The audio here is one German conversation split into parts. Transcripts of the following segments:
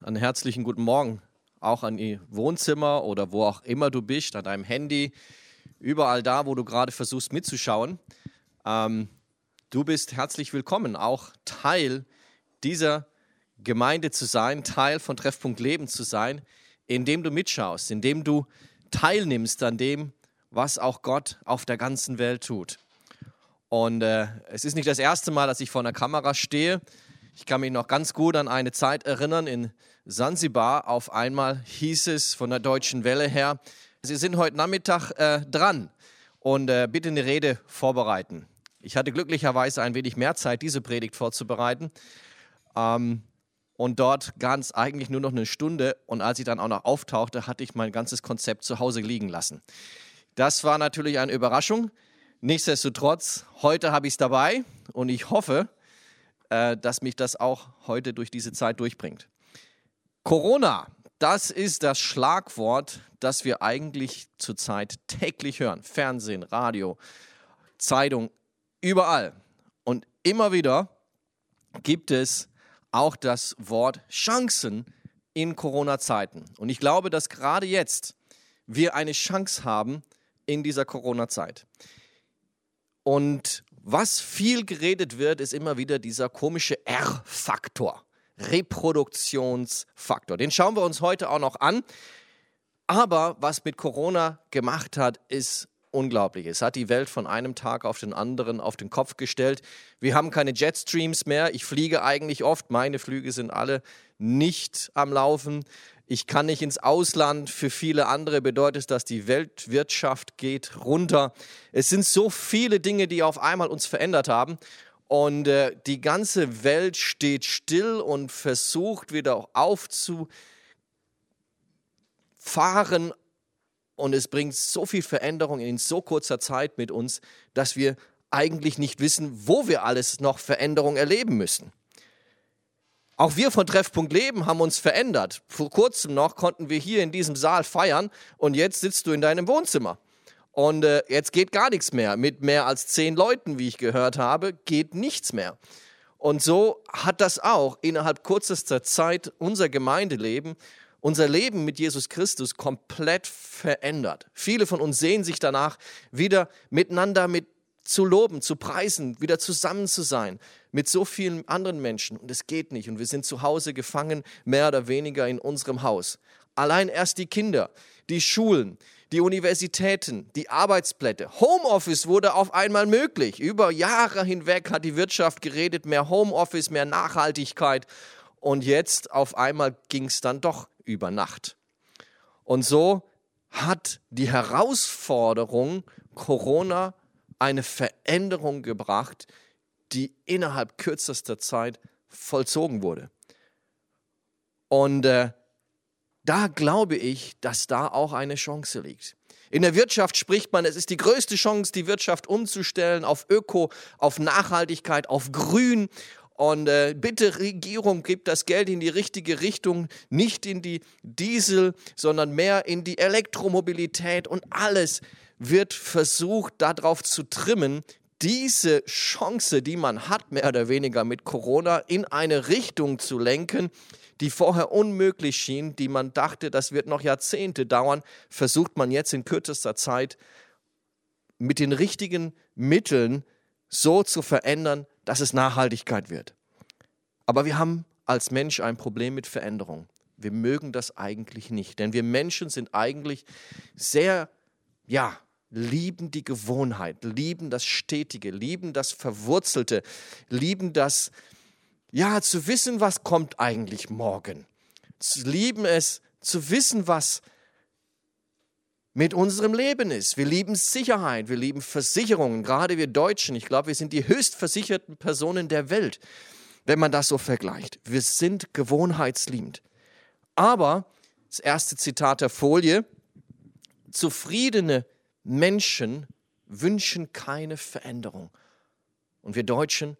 Einen herzlichen guten Morgen auch an Ihr Wohnzimmer oder wo auch immer du bist, an deinem Handy, überall da, wo du gerade versuchst mitzuschauen. Ähm, du bist herzlich willkommen, auch Teil dieser Gemeinde zu sein, Teil von Treffpunkt Leben zu sein, indem du mitschaust, indem du teilnimmst an dem, was auch Gott auf der ganzen Welt tut. Und äh, es ist nicht das erste Mal, dass ich vor einer Kamera stehe. Ich kann mich noch ganz gut an eine Zeit erinnern in Sansibar. Auf einmal hieß es von der deutschen Welle her, Sie sind heute Nachmittag äh, dran und äh, bitte eine Rede vorbereiten. Ich hatte glücklicherweise ein wenig mehr Zeit, diese Predigt vorzubereiten. Ähm, und dort ganz eigentlich nur noch eine Stunde. Und als ich dann auch noch auftauchte, hatte ich mein ganzes Konzept zu Hause liegen lassen. Das war natürlich eine Überraschung. Nichtsdestotrotz, heute habe ich es dabei und ich hoffe, äh, dass mich das auch heute durch diese Zeit durchbringt. Corona, das ist das Schlagwort, das wir eigentlich zurzeit täglich hören. Fernsehen, Radio, Zeitung, überall. Und immer wieder gibt es auch das Wort Chancen in Corona-Zeiten. Und ich glaube, dass gerade jetzt wir eine Chance haben in dieser Corona-Zeit. Und was viel geredet wird, ist immer wieder dieser komische R-Faktor, Reproduktionsfaktor. Den schauen wir uns heute auch noch an. Aber was mit Corona gemacht hat, ist unglaublich. Es hat die Welt von einem Tag auf den anderen auf den Kopf gestellt. Wir haben keine Jetstreams mehr. Ich fliege eigentlich oft. Meine Flüge sind alle nicht am Laufen ich kann nicht ins Ausland. Für viele andere bedeutet es, dass die Weltwirtschaft geht runter. Es sind so viele Dinge, die auf einmal uns verändert haben. Und äh, die ganze Welt steht still und versucht wieder aufzufahren. Und es bringt so viel Veränderung in so kurzer Zeit mit uns, dass wir eigentlich nicht wissen, wo wir alles noch Veränderung erleben müssen. Auch wir von Treffpunkt Leben haben uns verändert. Vor kurzem noch konnten wir hier in diesem Saal feiern und jetzt sitzt du in deinem Wohnzimmer. Und äh, jetzt geht gar nichts mehr. Mit mehr als zehn Leuten, wie ich gehört habe, geht nichts mehr. Und so hat das auch innerhalb kürzester Zeit unser Gemeindeleben, unser Leben mit Jesus Christus komplett verändert. Viele von uns sehen sich danach, wieder miteinander mit zu loben, zu preisen, wieder zusammen zu sein mit so vielen anderen Menschen. Und es geht nicht. Und wir sind zu Hause gefangen, mehr oder weniger in unserem Haus. Allein erst die Kinder, die Schulen, die Universitäten, die Arbeitsplätze. Homeoffice wurde auf einmal möglich. Über Jahre hinweg hat die Wirtschaft geredet, mehr Homeoffice, mehr Nachhaltigkeit. Und jetzt auf einmal ging es dann doch über Nacht. Und so hat die Herausforderung Corona eine Veränderung gebracht, die innerhalb kürzester Zeit vollzogen wurde. Und äh, da glaube ich, dass da auch eine Chance liegt. In der Wirtschaft spricht man, es ist die größte Chance, die Wirtschaft umzustellen auf Öko, auf Nachhaltigkeit, auf Grün. Und äh, bitte Regierung, gebt das Geld in die richtige Richtung, nicht in die Diesel, sondern mehr in die Elektromobilität und alles wird versucht, darauf zu trimmen, diese Chance, die man hat, mehr oder weniger mit Corona, in eine Richtung zu lenken, die vorher unmöglich schien, die man dachte, das wird noch Jahrzehnte dauern, versucht man jetzt in kürzester Zeit mit den richtigen Mitteln so zu verändern, dass es Nachhaltigkeit wird. Aber wir haben als Mensch ein Problem mit Veränderung. Wir mögen das eigentlich nicht, denn wir Menschen sind eigentlich sehr, ja, lieben die Gewohnheit, lieben das Stetige, lieben das Verwurzelte, lieben das, ja, zu wissen, was kommt eigentlich morgen. Lieben es zu wissen, was mit unserem Leben ist. Wir lieben Sicherheit, wir lieben Versicherungen, gerade wir Deutschen. Ich glaube, wir sind die höchstversicherten Personen der Welt, wenn man das so vergleicht. Wir sind gewohnheitsliebend. Aber, das erste Zitat der Folie, zufriedene Menschen wünschen keine Veränderung. Und wir Deutschen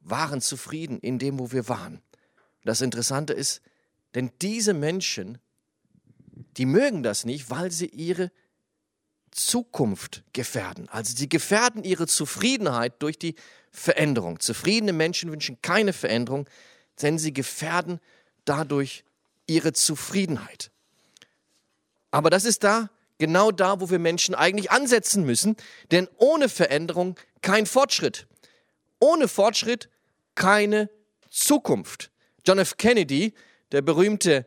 waren zufrieden in dem, wo wir waren. Das Interessante ist, denn diese Menschen, die mögen das nicht, weil sie ihre Zukunft gefährden. Also sie gefährden ihre Zufriedenheit durch die Veränderung. Zufriedene Menschen wünschen keine Veränderung, denn sie gefährden dadurch ihre Zufriedenheit. Aber das ist da, genau da, wo wir Menschen eigentlich ansetzen müssen, denn ohne Veränderung kein Fortschritt. Ohne Fortschritt keine Zukunft. John F. Kennedy, der berühmte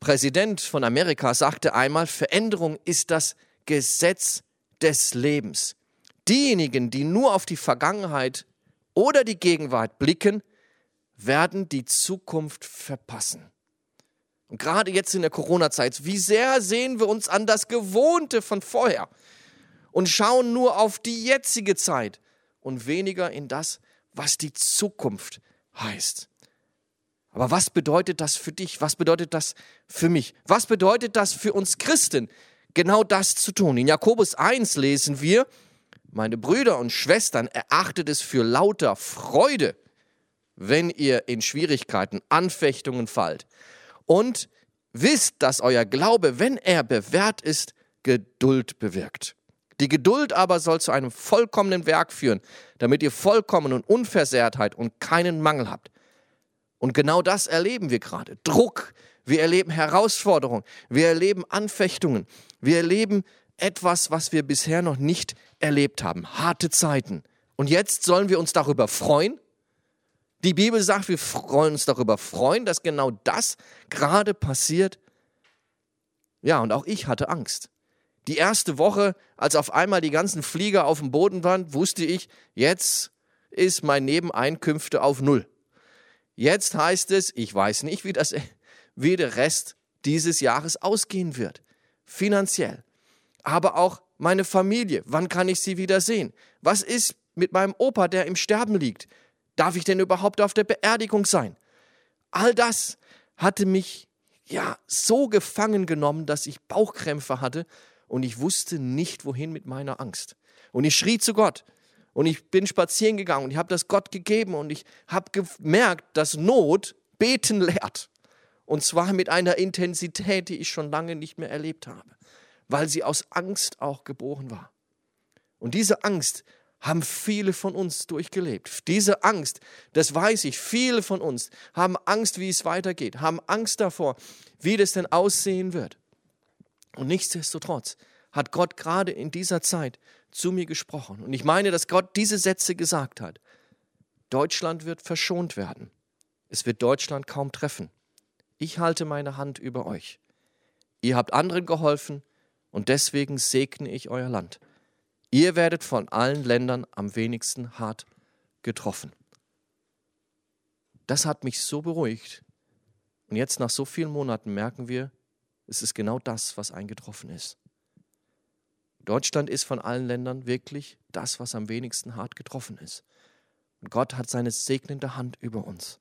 Präsident von Amerika, sagte einmal, Veränderung ist das Gesetz des Lebens. Diejenigen, die nur auf die Vergangenheit oder die Gegenwart blicken, werden die Zukunft verpassen. Und gerade jetzt in der Corona-Zeit, wie sehr sehen wir uns an das Gewohnte von vorher und schauen nur auf die jetzige Zeit und weniger in das, was die Zukunft heißt. Aber was bedeutet das für dich? Was bedeutet das für mich? Was bedeutet das für uns Christen, genau das zu tun? In Jakobus 1 lesen wir, meine Brüder und Schwestern, erachtet es für lauter Freude, wenn ihr in Schwierigkeiten, Anfechtungen fallt. Und wisst, dass euer Glaube, wenn er bewährt ist, Geduld bewirkt. Die Geduld aber soll zu einem vollkommenen Werk führen, damit ihr vollkommen und Unversehrtheit und keinen Mangel habt. Und genau das erleben wir gerade. Druck, wir erleben Herausforderungen, wir erleben Anfechtungen, wir erleben etwas, was wir bisher noch nicht erlebt haben. Harte Zeiten. Und jetzt sollen wir uns darüber freuen. Die Bibel sagt, wir wollen uns darüber freuen, dass genau das gerade passiert. Ja, und auch ich hatte Angst. Die erste Woche, als auf einmal die ganzen Flieger auf dem Boden waren, wusste ich, jetzt ist mein Nebeneinkünfte auf Null. Jetzt heißt es, ich weiß nicht, wie, das, wie der Rest dieses Jahres ausgehen wird. Finanziell aber auch meine Familie. Wann kann ich sie wieder sehen? Was ist mit meinem Opa, der im Sterben liegt? Darf ich denn überhaupt auf der Beerdigung sein? All das hatte mich ja so gefangen genommen, dass ich Bauchkrämpfe hatte und ich wusste nicht, wohin mit meiner Angst. Und ich schrie zu Gott und ich bin spazieren gegangen und ich habe das Gott gegeben und ich habe gemerkt, dass Not beten lehrt. Und zwar mit einer Intensität, die ich schon lange nicht mehr erlebt habe weil sie aus Angst auch geboren war. Und diese Angst haben viele von uns durchgelebt. Diese Angst, das weiß ich, viele von uns haben Angst, wie es weitergeht, haben Angst davor, wie das denn aussehen wird. Und nichtsdestotrotz hat Gott gerade in dieser Zeit zu mir gesprochen. Und ich meine, dass Gott diese Sätze gesagt hat. Deutschland wird verschont werden. Es wird Deutschland kaum treffen. Ich halte meine Hand über euch. Ihr habt anderen geholfen, und deswegen segne ich euer Land. Ihr werdet von allen Ländern am wenigsten hart getroffen. Das hat mich so beruhigt. Und jetzt nach so vielen Monaten merken wir, es ist genau das, was eingetroffen ist. Deutschland ist von allen Ländern wirklich das, was am wenigsten hart getroffen ist. Und Gott hat seine segnende Hand über uns.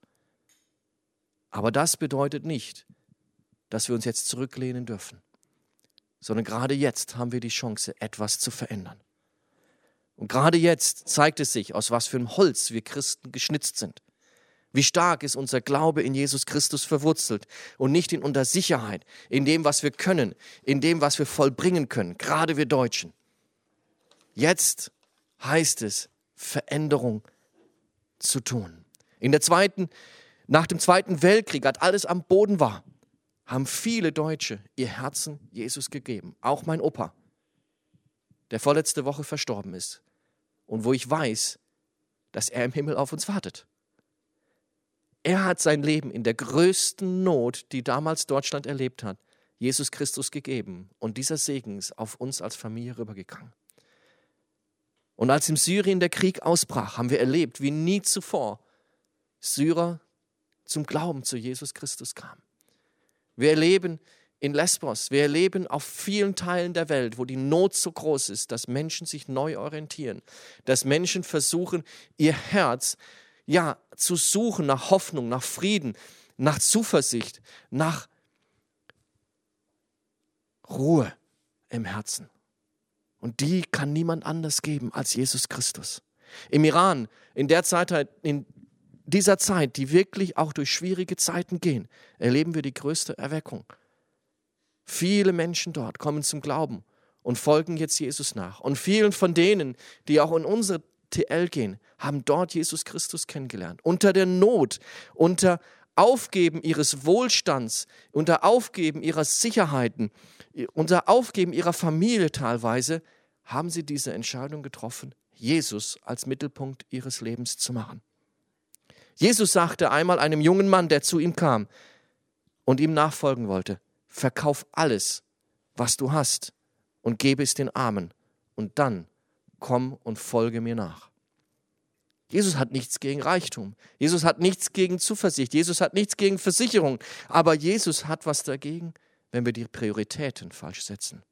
Aber das bedeutet nicht, dass wir uns jetzt zurücklehnen dürfen sondern gerade jetzt haben wir die Chance, etwas zu verändern. Und gerade jetzt zeigt es sich, aus was für einem Holz wir Christen geschnitzt sind. Wie stark ist unser Glaube in Jesus Christus verwurzelt und nicht in unserer Sicherheit, in dem, was wir können, in dem, was wir vollbringen können, gerade wir Deutschen. Jetzt heißt es, Veränderung zu tun. In der zweiten, nach dem Zweiten Weltkrieg, als alles am Boden war, haben viele Deutsche ihr Herzen Jesus gegeben. Auch mein Opa, der vorletzte Woche verstorben ist. Und wo ich weiß, dass er im Himmel auf uns wartet. Er hat sein Leben in der größten Not, die damals Deutschland erlebt hat, Jesus Christus gegeben. Und dieser Segen ist auf uns als Familie rübergegangen. Und als im Syrien der Krieg ausbrach, haben wir erlebt, wie nie zuvor Syrer zum Glauben zu Jesus Christus kamen. Wir erleben in Lesbos, wir erleben auf vielen Teilen der Welt, wo die Not so groß ist, dass Menschen sich neu orientieren, dass Menschen versuchen, ihr Herz ja zu suchen nach Hoffnung, nach Frieden, nach Zuversicht, nach Ruhe im Herzen. Und die kann niemand anders geben als Jesus Christus. Im Iran, in der Zeit, in dieser Zeit, die wirklich auch durch schwierige Zeiten gehen, erleben wir die größte Erweckung. Viele Menschen dort kommen zum Glauben und folgen jetzt Jesus nach. Und vielen von denen, die auch in unsere TL gehen, haben dort Jesus Christus kennengelernt. Unter der Not, unter Aufgeben ihres Wohlstands, unter Aufgeben ihrer Sicherheiten, unter Aufgeben ihrer Familie teilweise, haben sie diese Entscheidung getroffen, Jesus als Mittelpunkt ihres Lebens zu machen. Jesus sagte einmal einem jungen Mann, der zu ihm kam und ihm nachfolgen wollte, verkauf alles, was du hast und gebe es den Armen und dann komm und folge mir nach. Jesus hat nichts gegen Reichtum. Jesus hat nichts gegen Zuversicht. Jesus hat nichts gegen Versicherung. Aber Jesus hat was dagegen, wenn wir die Prioritäten falsch setzen.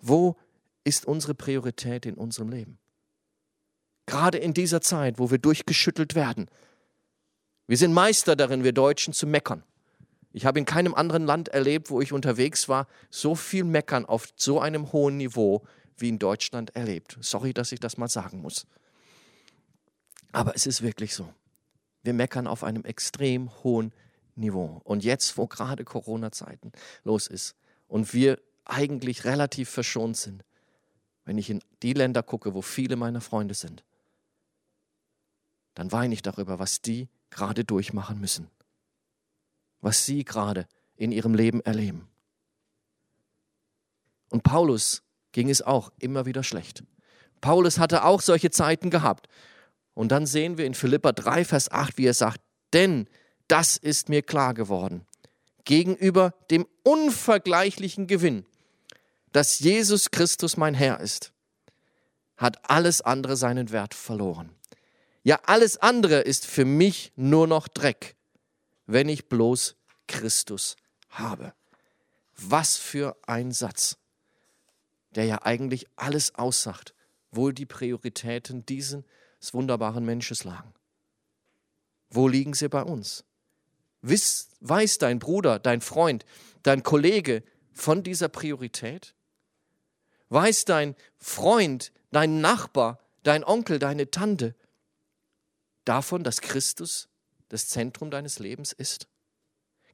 Wo ist unsere Priorität in unserem Leben? Gerade in dieser Zeit, wo wir durchgeschüttelt werden. Wir sind Meister darin, wir Deutschen zu meckern. Ich habe in keinem anderen Land erlebt, wo ich unterwegs war, so viel Meckern auf so einem hohen Niveau wie in Deutschland erlebt. Sorry, dass ich das mal sagen muss. Aber es ist wirklich so. Wir meckern auf einem extrem hohen Niveau. Und jetzt, wo gerade Corona-Zeiten los ist und wir eigentlich relativ verschont sind, wenn ich in die Länder gucke, wo viele meiner Freunde sind, dann weine ich darüber, was die gerade durchmachen müssen, was sie gerade in ihrem Leben erleben. Und Paulus ging es auch immer wieder schlecht. Paulus hatte auch solche Zeiten gehabt. Und dann sehen wir in Philippa 3, Vers 8, wie er sagt, denn das ist mir klar geworden, gegenüber dem unvergleichlichen Gewinn, dass Jesus Christus mein Herr ist, hat alles andere seinen Wert verloren. Ja, alles andere ist für mich nur noch Dreck, wenn ich bloß Christus habe. Was für ein Satz, der ja eigentlich alles aussagt, wo die Prioritäten dieses wunderbaren Menschen lagen. Wo liegen sie bei uns? Wiss, weiß dein Bruder, dein Freund, dein Kollege von dieser Priorität? Weiß dein Freund, dein Nachbar, dein Onkel, deine Tante davon, dass Christus das Zentrum deines Lebens ist?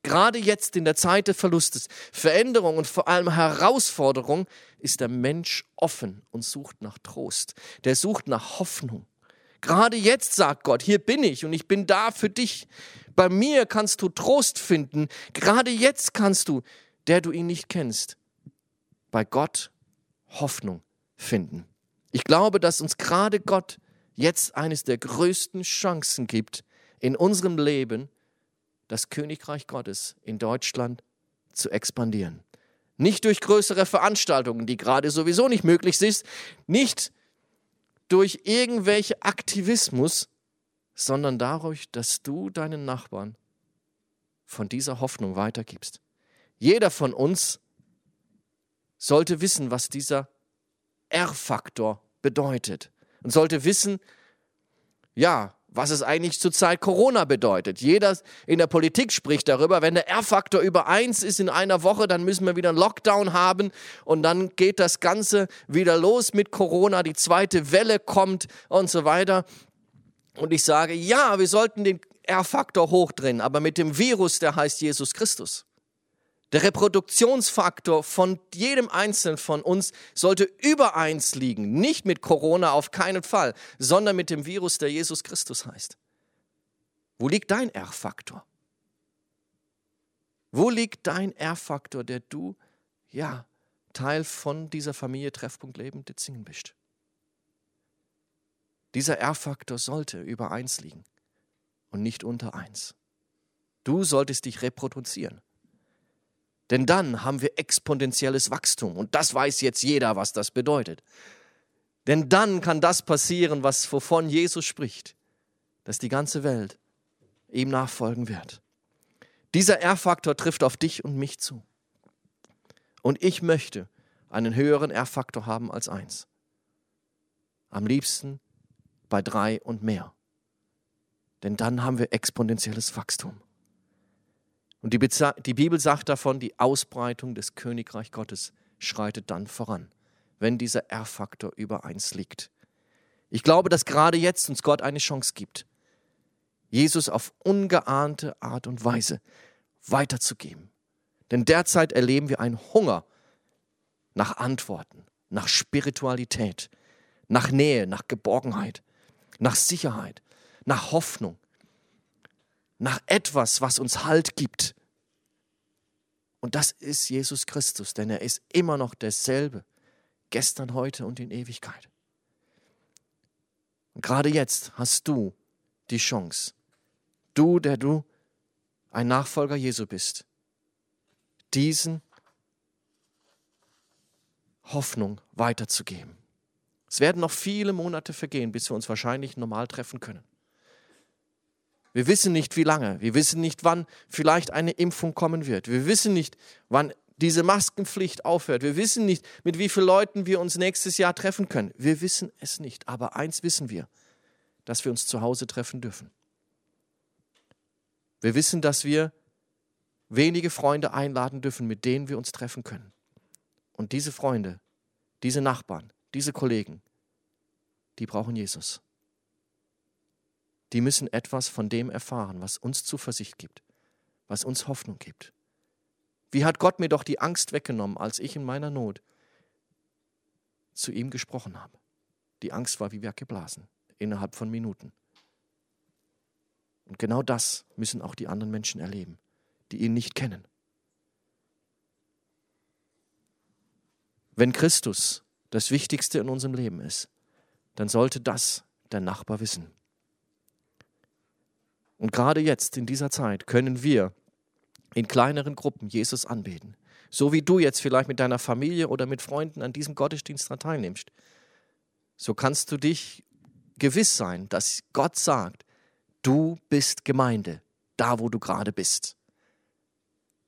Gerade jetzt in der Zeit des Verlustes, Veränderung und vor allem Herausforderung ist der Mensch offen und sucht nach Trost. Der sucht nach Hoffnung. Gerade jetzt sagt Gott, hier bin ich und ich bin da für dich. Bei mir kannst du Trost finden. Gerade jetzt kannst du, der du ihn nicht kennst, bei Gott Hoffnung finden. Ich glaube, dass uns gerade Gott jetzt eines der größten Chancen gibt, in unserem Leben das Königreich Gottes in Deutschland zu expandieren. Nicht durch größere Veranstaltungen, die gerade sowieso nicht möglich sind, nicht durch irgendwelche Aktivismus, sondern dadurch, dass du deinen Nachbarn von dieser Hoffnung weitergibst. Jeder von uns sollte wissen, was dieser R-Faktor bedeutet und sollte wissen, ja, was es eigentlich zur Zeit Corona bedeutet. Jeder in der Politik spricht darüber, wenn der R-Faktor über eins ist in einer Woche, dann müssen wir wieder einen Lockdown haben und dann geht das Ganze wieder los mit Corona, die zweite Welle kommt und so weiter. Und ich sage, ja, wir sollten den R-Faktor hochdrehen, aber mit dem Virus, der heißt Jesus Christus. Der Reproduktionsfaktor von jedem Einzelnen von uns sollte über eins liegen. Nicht mit Corona auf keinen Fall, sondern mit dem Virus, der Jesus Christus heißt. Wo liegt dein R-Faktor? Wo liegt dein R-Faktor, der du, ja, Teil von dieser Familie Treffpunkt Leben Ditzingen bist? Dieser R-Faktor sollte über eins liegen und nicht unter eins. Du solltest dich reproduzieren. Denn dann haben wir exponentielles Wachstum. Und das weiß jetzt jeder, was das bedeutet. Denn dann kann das passieren, was wovon Jesus spricht, dass die ganze Welt ihm nachfolgen wird. Dieser R-Faktor trifft auf dich und mich zu. Und ich möchte einen höheren R-Faktor haben als eins. Am liebsten bei drei und mehr. Denn dann haben wir exponentielles Wachstum. Und die, die Bibel sagt davon, die Ausbreitung des Königreich Gottes schreitet dann voran, wenn dieser R-Faktor über eins liegt. Ich glaube, dass gerade jetzt uns Gott eine Chance gibt, Jesus auf ungeahnte Art und Weise weiterzugeben. Denn derzeit erleben wir einen Hunger nach Antworten, nach Spiritualität, nach Nähe, nach Geborgenheit, nach Sicherheit, nach Hoffnung, nach etwas, was uns Halt gibt. Und das ist Jesus Christus, denn er ist immer noch derselbe, gestern, heute und in Ewigkeit. Und gerade jetzt hast du die Chance, du, der du ein Nachfolger Jesu bist, diesen Hoffnung weiterzugeben. Es werden noch viele Monate vergehen, bis wir uns wahrscheinlich normal treffen können. Wir wissen nicht, wie lange. Wir wissen nicht, wann vielleicht eine Impfung kommen wird. Wir wissen nicht, wann diese Maskenpflicht aufhört. Wir wissen nicht, mit wie vielen Leuten wir uns nächstes Jahr treffen können. Wir wissen es nicht. Aber eins wissen wir, dass wir uns zu Hause treffen dürfen. Wir wissen, dass wir wenige Freunde einladen dürfen, mit denen wir uns treffen können. Und diese Freunde, diese Nachbarn, diese Kollegen, die brauchen Jesus. Die müssen etwas von dem erfahren, was uns Zuversicht gibt, was uns Hoffnung gibt. Wie hat Gott mir doch die Angst weggenommen, als ich in meiner Not zu ihm gesprochen habe? Die Angst war wie weggeblasen, innerhalb von Minuten. Und genau das müssen auch die anderen Menschen erleben, die ihn nicht kennen. Wenn Christus das Wichtigste in unserem Leben ist, dann sollte das der Nachbar wissen. Und gerade jetzt, in dieser Zeit, können wir in kleineren Gruppen Jesus anbeten. So wie du jetzt vielleicht mit deiner Familie oder mit Freunden an diesem Gottesdienst teilnimmst. So kannst du dich gewiss sein, dass Gott sagt, du bist Gemeinde, da wo du gerade bist.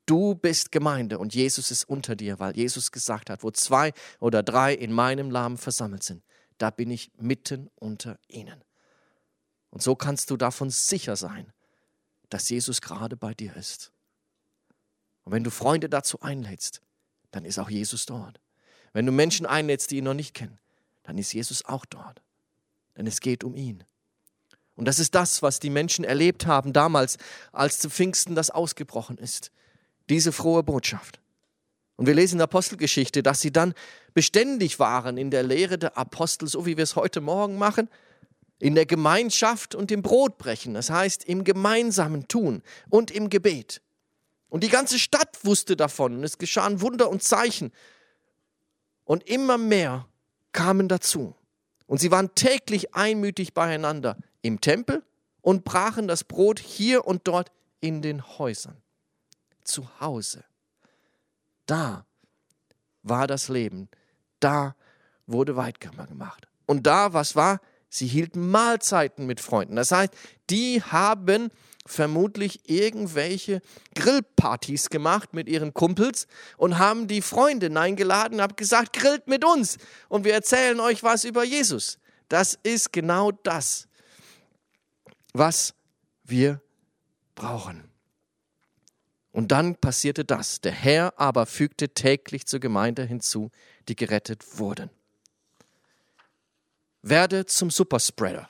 Du bist Gemeinde und Jesus ist unter dir, weil Jesus gesagt hat, wo zwei oder drei in meinem Namen versammelt sind, da bin ich mitten unter ihnen. Und so kannst du davon sicher sein, dass Jesus gerade bei dir ist. Und wenn du Freunde dazu einlädst, dann ist auch Jesus dort. Wenn du Menschen einlädst, die ihn noch nicht kennen, dann ist Jesus auch dort. Denn es geht um ihn. Und das ist das, was die Menschen erlebt haben damals, als zu Pfingsten das ausgebrochen ist diese frohe Botschaft. Und wir lesen in der Apostelgeschichte, dass sie dann beständig waren in der Lehre der Apostel, so wie wir es heute Morgen machen, in der Gemeinschaft und im Brotbrechen, das heißt im gemeinsamen Tun und im Gebet. Und die ganze Stadt wusste davon und es geschahen Wunder und Zeichen. Und immer mehr kamen dazu. Und sie waren täglich einmütig beieinander im Tempel und brachen das Brot hier und dort in den Häusern zu Hause. Da war das Leben. Da wurde Weitkammer gemacht. Und da, was war? Sie hielten Mahlzeiten mit Freunden. Das heißt, die haben vermutlich irgendwelche Grillpartys gemacht mit ihren Kumpels und haben die Freunde eingeladen, haben gesagt, grillt mit uns und wir erzählen euch was über Jesus. Das ist genau das, was wir brauchen. Und dann passierte das. Der Herr aber fügte täglich zur Gemeinde hinzu, die gerettet wurden. Werde zum Superspreader.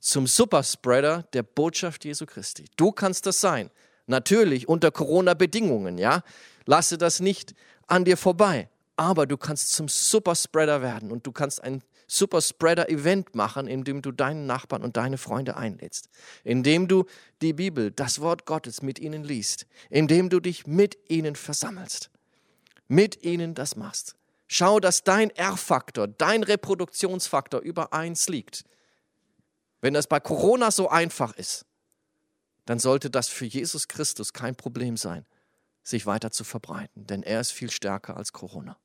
Zum Superspreader der Botschaft Jesu Christi. Du kannst das sein. Natürlich unter Corona-Bedingungen, ja. Lasse das nicht an dir vorbei. Aber du kannst zum Superspreader werden und du kannst ein Super Spreader Event machen, indem du deinen Nachbarn und deine Freunde einlädst, indem du die Bibel, das Wort Gottes mit ihnen liest, indem du dich mit ihnen versammelst, mit ihnen das machst. Schau, dass dein R-Faktor, dein Reproduktionsfaktor über eins liegt. Wenn das bei Corona so einfach ist, dann sollte das für Jesus Christus kein Problem sein, sich weiter zu verbreiten, denn er ist viel stärker als Corona.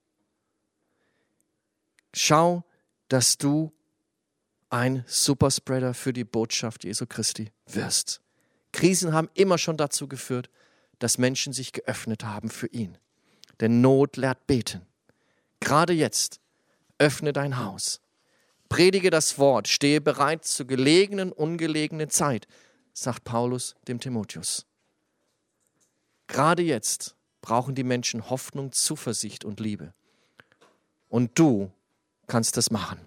Schau, dass du ein Superspreader für die Botschaft Jesu Christi wirst. Krisen haben immer schon dazu geführt, dass Menschen sich geöffnet haben für ihn. Denn Not lehrt beten. Gerade jetzt öffne dein Haus. Predige das Wort, stehe bereit zur gelegenen, ungelegenen Zeit, sagt Paulus dem Timotheus. Gerade jetzt brauchen die Menschen Hoffnung, Zuversicht und Liebe. Und du kannst das machen.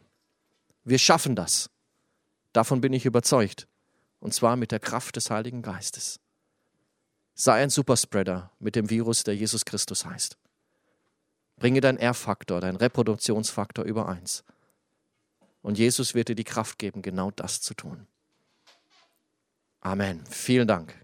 Wir schaffen das. Davon bin ich überzeugt. Und zwar mit der Kraft des Heiligen Geistes. Sei ein Superspreader mit dem Virus, der Jesus Christus heißt. Bringe dein R-Faktor, dein Reproduktionsfaktor über eins. Und Jesus wird dir die Kraft geben, genau das zu tun. Amen. Vielen Dank.